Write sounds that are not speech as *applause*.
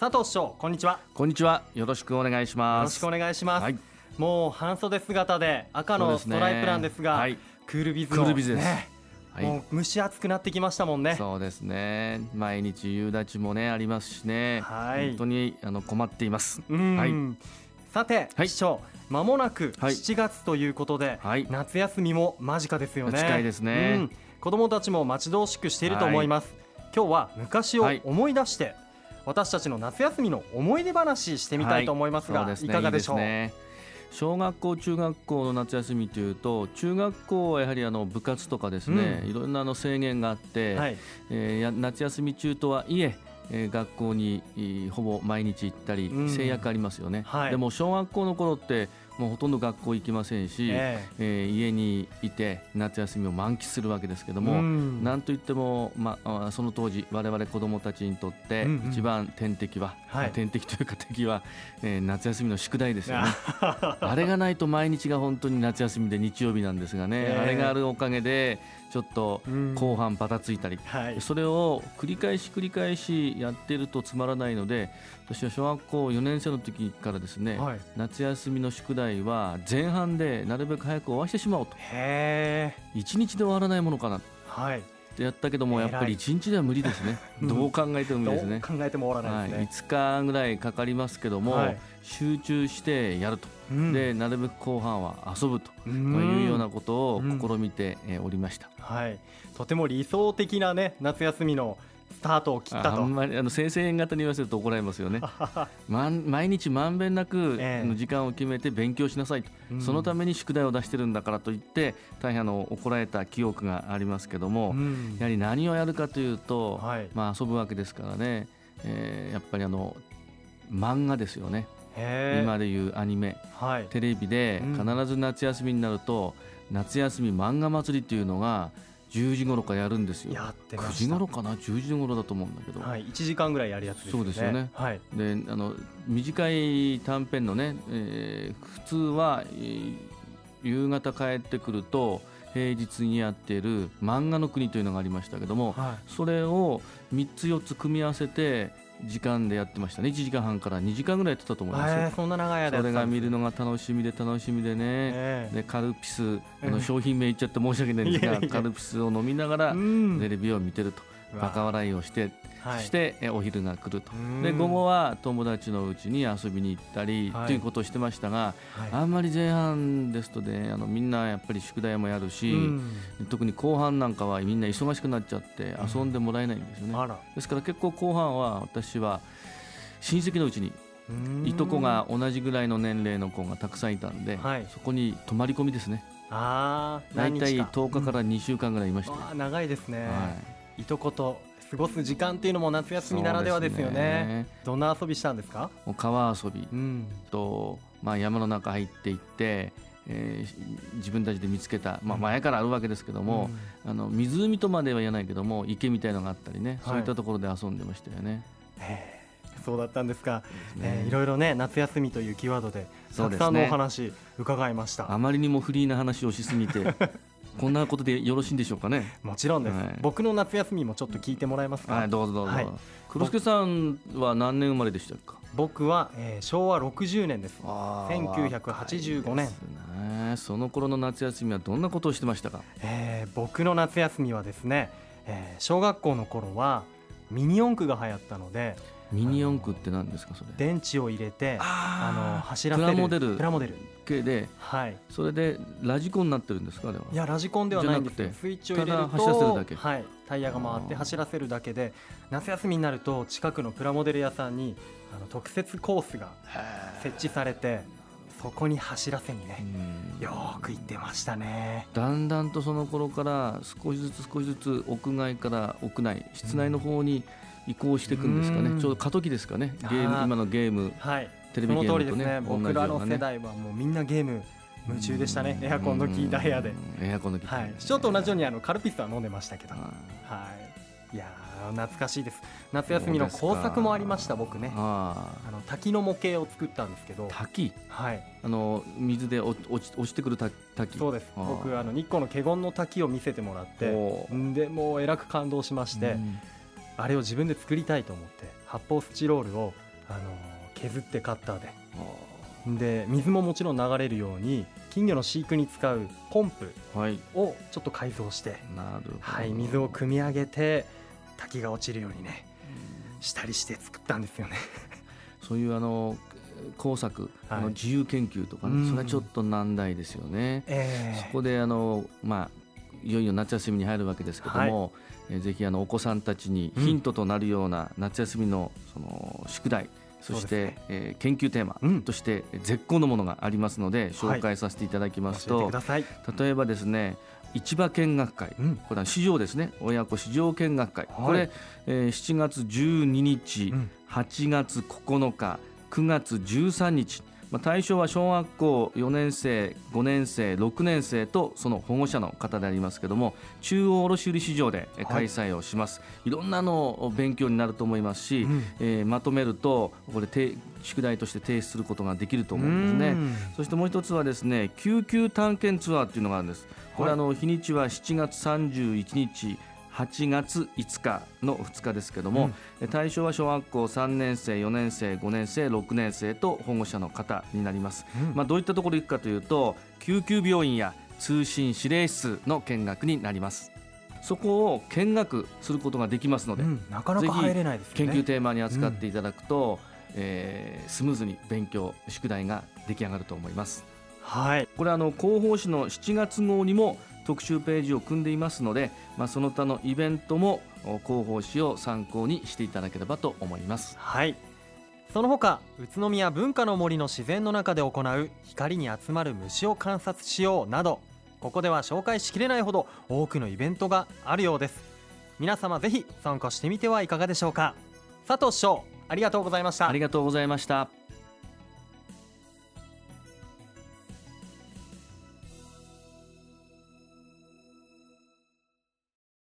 佐藤市長こんにちは。こんにちは。よろしくお願いしよます。ろしくお願いします、はい。もう半袖姿で赤のストライプなんですがはい。クールビズのクールビズです。ねはい。もう蒸し暑くなってきましたもんね。そうですね。毎日夕立もねありますしね。はい。本当にあの困っています。うん、はい。さて、はい。市長まもなくはい。7月ということで、はい。夏休みも間近ですよね。近いですね。うん、子供たちも待ち遠しくしていると思います、今日は昔をはい。思い出して、私たちの夏休みの思い出話してみたいと思いますが、そうですね。いかがでしょう？ね。小学校中学校の夏休みというと中学校はやはりあの部活とかですね、うん。いろんなあの制限があって、はい、えーや夏休み中とはいええー学校にえーほぼ毎日行ったりうん。制約ありますよね、はい。でも小学校の頃ってもうほとんど学校行きませんし、ええ。ー家にいて夏休みを満喫するわけですけども、うん。なんといっても、まあ、その当時我々子どもたちにとって一番天敵は、はい。天敵というか敵は、えー夏休みの宿題ですよね。あ *laughs* あれがないと毎日が本当に夏休みで日曜日なんですがね、えーあれがあるおかげでちょっとうん。後半バタついたり、はい。それを繰り返し繰り返しやっているとつまらないので私は小学校4年生の時からですね、はい、夏休みの宿題は前半でなるべく早く終わしてしまおうと。へえ1日で終わらないものかな。っはい。てやったけどもやっぱり1日では無理ですね。うん。どう考えても無理ですね、考えても終わらはい、ないですね、5日ぐらいかかりますけども、はい。集中してやると、うん。でなるべく後半は遊ぶと、うまあいうようなこことをうん。試みてえーおりました。とはい。とても理想的なね夏休みのスタートを切ったと。あんまりあの先生方に言わせると怒られますよね。*laughs* まん毎日まんべんなくええの時間を決めて勉強しなさいと、うん。そのために宿題を出してるんだからと言って大変あの怒られた記憶がありますけども、うん。やはり何をやるかというと、はい。まあ、遊ぶわけですからね、えーやっぱりあの漫画ですよね、今でいうアニメ。はい。テレビでうん。必ず夏休みになると、夏休み漫画祭りっていうのが10時頃からやるんですよ。やってま9した。時頃かな？10時頃だと思うんだけど、はい1時間ぐらいやるやつですよね。そうですよね。はい。であの短い短編のね、えー普通は、えー夕方帰ってくると平日にやっている漫画の国というのがありましたけどもはそれを3つ4つ組み合わせて時間でやってましたね。1時間半から2時間ぐらいやってたと思います。よえそんな長い間やそれが見るののが楽しみで楽しみでね、ええ。でカルピスあのうん商品名言っちゃって申し訳ないんですがカルピスを飲みながらうん。テレビを見てるとバカ笑いをしてはい。してえお昼が来ると。うん。で午後は友達のうちに遊びに行ったりはい。ということをしてましたがはい。あんまり前半ですとねあのみんなやっぱり宿題もやるしうん。特に後半なんかはみんな忙しくなっちゃって遊んでもらえないんですよね。あら。ですから結構後半は私は親戚のうちにうん。いとこが同じぐらいの年齢の子がたくさんいたんで、はい。そこに泊まり込みですね。ああ大体10日か。ら2週間ぐらいいました、あー長いですね、はいとこと過ごす時間っていうのも夏休みならではですよそうね。どんな遊びしたんですか？川遊び。うん。と、まあ、山の中入っていって、えー自分たちで見つけた、まあ、前からあるわけですけども、あの湖とまでは言わないけども池みたいのがあったりね、はい。そういったところで遊んでましたよね。へえそうだったんですか、ね。えーいろいろね夏休みというキーワードでたくさんのお話伺いました、あまりにもフリーな話をしすぎて *laughs* こんなことでよろしいんでしょうかね？もちろんです、はい僕の夏休みもちょっと聞いてもらえますか、はい、どうぞどうぞ。はい黒助さんは何年生まれでしたか。僕は、えー昭和60年ですあ1985年ね。その頃の夏休みはどんなことをしてましたか？えー僕の夏休みはですね、えー小学校の頃はミニ四駆が流行ったのでミニ四駆って何ですかそれ？電池を入れてあのあ走らせる。プラモデル。プラモデル。系で。はい。それでラジコンになってるんですかあれは？いやラジコンではないんですスイッチを入れるとただ走らせるだけ。はい、タイヤが回って走らせるだけで夏休みになると近くのプラモデル屋さんにあの特設コースが設置されてそこに走らせにうねん。よーく行ってましたね。だんだんとその頃から少しずつ少しずつ屋外から屋内室内の方に移行していくんですかね、うん。ちょうど過渡期ですかね。ゲーム今のゲーム。はい。テレビゲームと通りですね。ね僕らの世代はもうみんなゲーム夢中でしたね。エアコンの効いた部屋で。うんエアコンの効いた。はい。ちょっと同じようにあのカルピスは飲んでましたけど。あはい。いやー懐かしいです。夏休みの工作もありました僕ね。ああの滝の模型を作ったんですけど。滝？はい。あの水で落ち落ち落ちてくる滝？滝？そうです。僕あの日光の華厳の滝を見せてもらって。でもうえらく感動しまして、うんあれを自分で作りたいと思って発泡スチロールをあの削ってカッターで。で水ももちろん流れるように金魚の飼育に使うポンプはい。をちょっと改造して、なるほど、はい、水を汲み上げて滝が落ちるようにねしたりして作ったんですよね。*laughs* そういうあの工作、はい。あの自由研究とかうん。ねそれはちょっと難題ですよね。え。そこであのまあいよいよ夏休みに入るわけですけども、えーぜひあのお子さんたちにヒントとなるような夏休みのその宿題、そしてそうですね。えー研究テーマうん。として絶好のものがありますので紹介させていただきますと、ください。例えばですね市場見学会、うん。これは市場ですね。親子市場見学会、はい。これ、えー7月12日、うん。8月9日9月13日、まあ、対象は小学校4年生5年生6年生とその保護者の方でありますけども中央卸売市場で開催をします、い、ろんなあの勉強になると思いますし、うんえーまとめるとこれて宿題として提出することができると思うんですね。うんそしてもう一つはですね救急探検ツアーっていうのがあるんです。これ、はいあの日にちは7月31日。8月5日の2日ですけども、対象は小学校3年生、4年生、5年生、6年生と保護者の方になります。うんまあ、どういったところに行くかというと救急病院や通信指令室の見学になります。そこを見学することができますので、うんなかなか入れないですよね。研究テーマに扱っていただくと、えースムーズに勉強宿題が出来上がると思いますはい。これあの広報誌の7月号にも特集ページを組んでいますので、まあ、その他のイベントもお広報誌を参考にしていただければと思います。はい。その他宇都宮文化の森の自然の中で行う光に集まる虫を観察しようなどここでは紹介しきれないほど多くのイベントがあるようです。皆様ぜひ参加してみてはいかがでしょうか。佐藤師匠ありがとうございました。ありがとうございました